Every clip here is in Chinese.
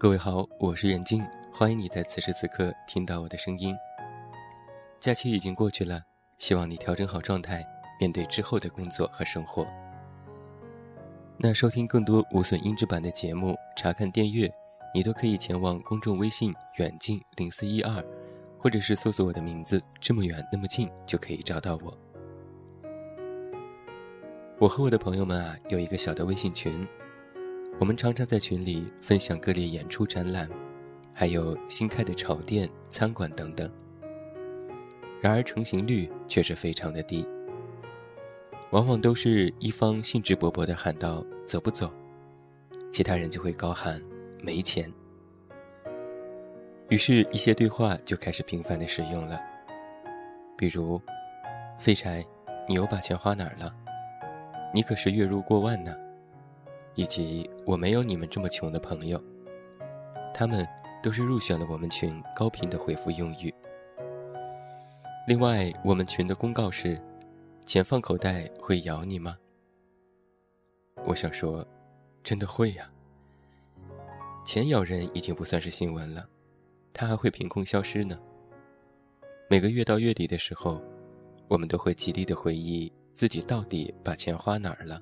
各位好，我是远近，欢迎你在此时此刻听到我的声音。假期已经过去了，希望你调整好状态，面对之后的工作和生活。那收听更多无损音质版的节目，查看电阅，你都可以前往公众微信远近零四一二，或者是搜索我的名字“这么远那么近”就可以找到我。我和我的朋友们啊，有一个小的微信群。我们常常在群里分享各类演出、展览，还有新开的潮店、餐馆等等。然而成行率却是非常的低，往往都是一方兴致勃勃地喊道“走不走”，其他人就会高喊“没钱”。于是，一些对话就开始频繁地使用了，比如：“废柴，你又把钱花哪儿了？你可是月入过万呢。”以及我没有你们这么穷的朋友，他们都是入选了我们群高频的回复用语。另外，我们群的公告是：钱放口袋会咬你吗？我想说，真的会呀。钱咬人已经不算是新闻了，它还会凭空消失呢。每个月到月底的时候，我们都会极力的回忆自己到底把钱花哪儿了。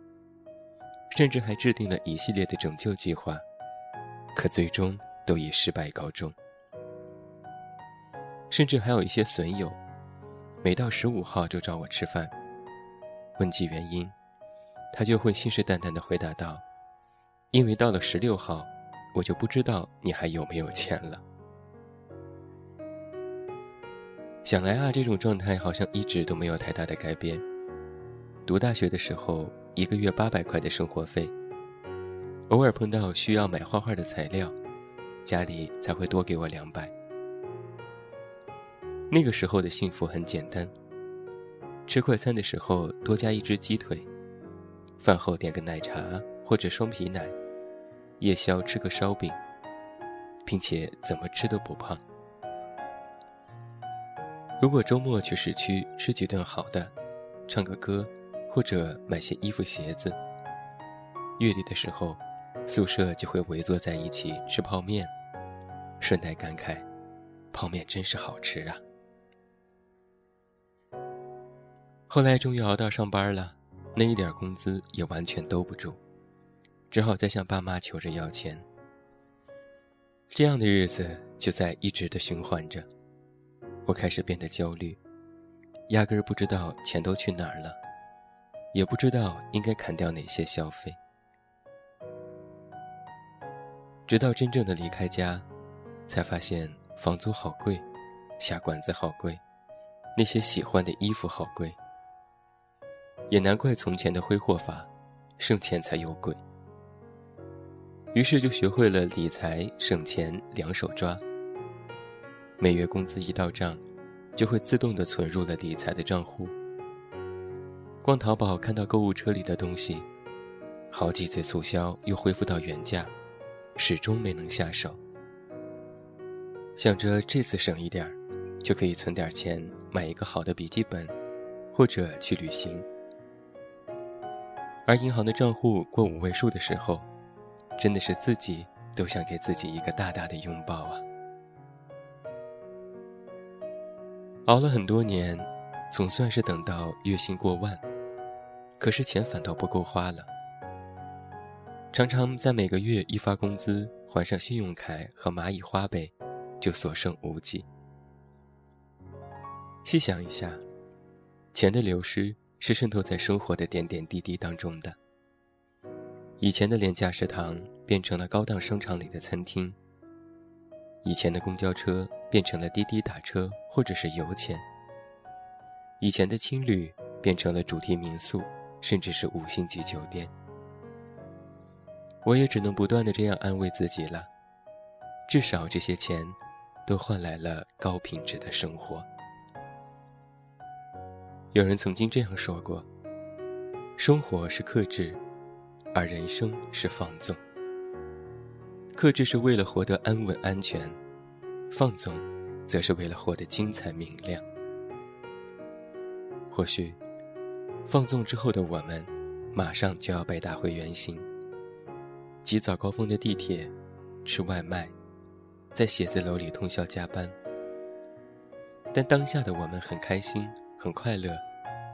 甚至还制定了一系列的拯救计划，可最终都以失败告终。甚至还有一些损友，每到十五号就找我吃饭，问及原因，他就会信誓旦旦地回答道：“因为到了十六号，我就不知道你还有没有钱了。”想来啊，这种状态好像一直都没有太大的改变。读大学的时候。一个月八百块的生活费，偶尔碰到需要买画画的材料，家里才会多给我两百。那个时候的幸福很简单：吃快餐的时候多加一只鸡腿，饭后点个奶茶或者双皮奶，夜宵吃个烧饼，并且怎么吃都不胖。如果周末去市区吃几顿好的，唱个歌。或者买些衣服鞋子。月底的时候，宿舍就会围坐在一起吃泡面，顺带感慨：泡面真是好吃啊！后来终于熬到上班了，那一点工资也完全兜不住，只好再向爸妈求着要钱。这样的日子就在一直的循环着，我开始变得焦虑，压根儿不知道钱都去哪儿了。也不知道应该砍掉哪些消费，直到真正的离开家，才发现房租好贵，下馆子好贵，那些喜欢的衣服好贵。也难怪从前的挥霍法，省钱才有鬼。于是就学会了理财省钱两手抓。每月工资一到账，就会自动的存入了理财的账户。逛淘宝看到购物车里的东西，好几次促销又恢复到原价，始终没能下手。想着这次省一点儿，就可以存点钱买一个好的笔记本，或者去旅行。而银行的账户过五位数的时候，真的是自己都想给自己一个大大的拥抱啊！熬了很多年，总算是等到月薪过万。可是钱反倒不够花了，常常在每个月一发工资，还上信用卡和蚂蚁花呗，就所剩无几。细想一下，钱的流失是渗透在生活的点点滴滴当中的。以前的廉价食堂变成了高档商场里的餐厅，以前的公交车变成了滴滴打车或者是油钱，以前的青旅变成了主题民宿。甚至是五星级酒店，我也只能不断的这样安慰自己了。至少这些钱，都换来了高品质的生活。有人曾经这样说过：生活是克制，而人生是放纵。克制是为了活得安稳安全，放纵，则是为了活得精彩明亮。或许。放纵之后的我们，马上就要被打回原形。挤早高峰的地铁，吃外卖，在写字楼里通宵加班。但当下的我们很开心、很快乐，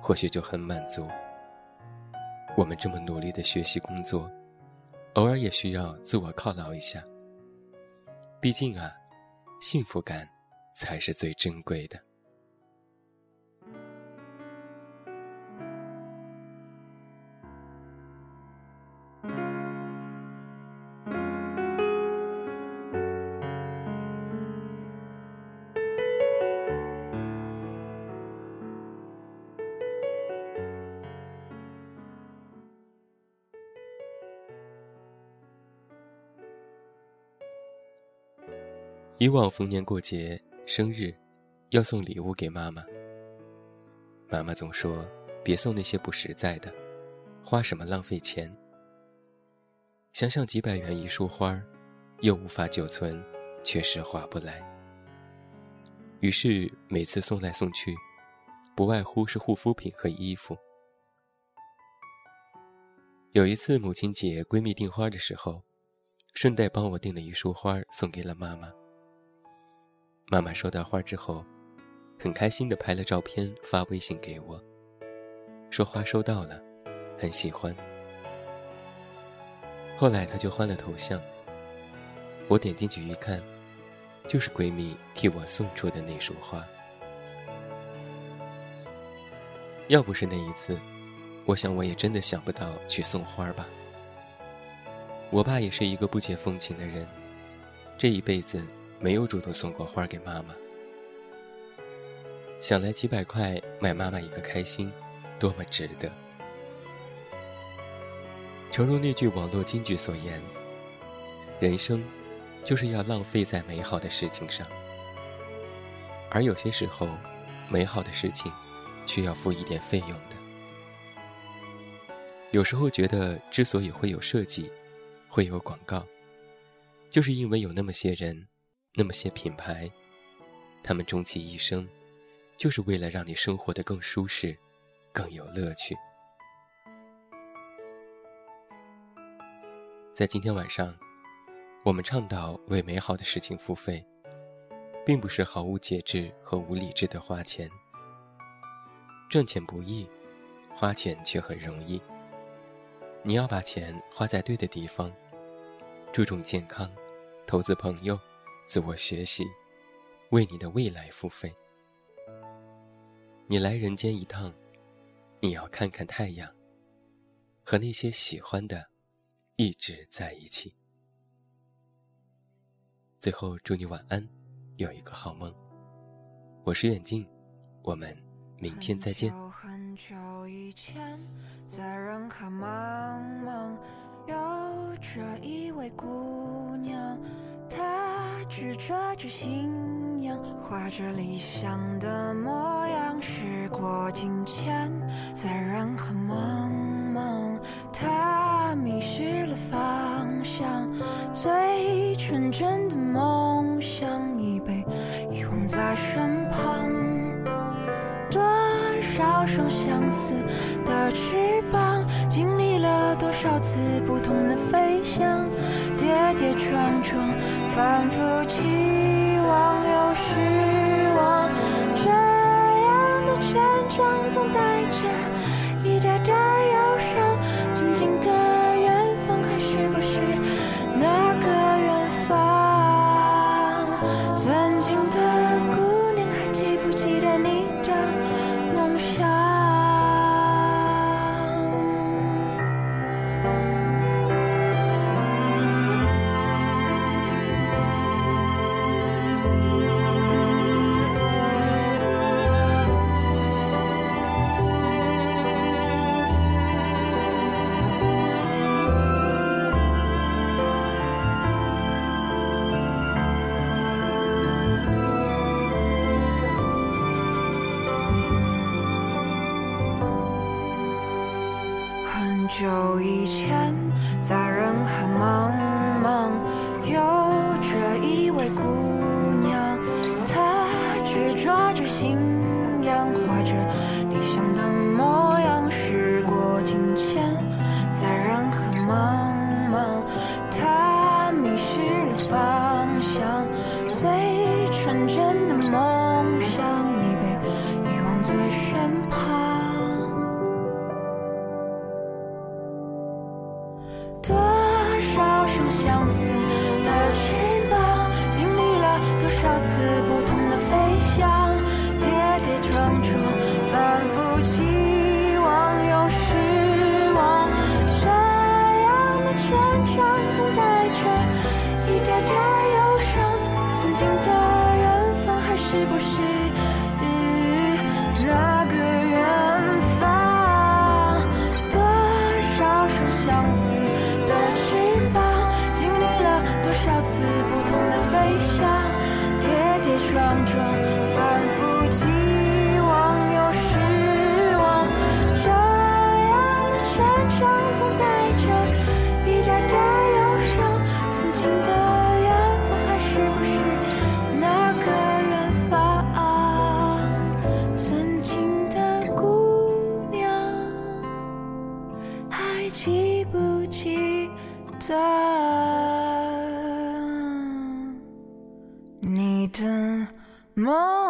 或许就很满足。我们这么努力的学习工作，偶尔也需要自我犒劳一下。毕竟啊，幸福感才是最珍贵的。以往逢年过节、生日，要送礼物给妈妈。妈妈总说：“别送那些不实在的，花什么浪费钱。”想想几百元一束花，又无法久存，确实划不来。于是每次送来送去，不外乎是护肤品和衣服。有一次母亲节，闺蜜订花的时候，顺带帮我订了一束花，送给了妈妈。妈妈收到花之后，很开心的拍了照片发微信给我，说花收到了，很喜欢。后来她就换了头像，我点进去一看，就是闺蜜替我送出的那束花。要不是那一次，我想我也真的想不到去送花吧。我爸也是一个不解风情的人，这一辈子。没有主动送过花给妈妈，想来几百块买妈妈一个开心，多么值得。诚如那句网络金句所言：“人生，就是要浪费在美好的事情上。”而有些时候，美好的事情，需要付一点费用的。有时候觉得，之所以会有设计，会有广告，就是因为有那么些人。那么些品牌，他们终其一生，就是为了让你生活的更舒适，更有乐趣。在今天晚上，我们倡导为美好的事情付费，并不是毫无节制和无理智的花钱。赚钱不易，花钱却很容易。你要把钱花在对的地方，注重健康，投资朋友。自我学习，为你的未来付费。你来人间一趟，你要看看太阳，和那些喜欢的一直在一起。最后，祝你晚安，有一个好梦。我是远近，我们明天再见。很久以前，在人海茫茫，有着一位姑娘。他执着着信仰，画着理想的模样。时过境迁，在人海茫茫，他迷失了方向。最纯真的梦想已被遗忘在身旁。多少双相似的翅膀，经历了多少次不同的飞翔。跌跌撞撞，反复期望又失望，这样的成长总带着一点点久以前，在人海茫茫，回想跌跌撞撞反复 More.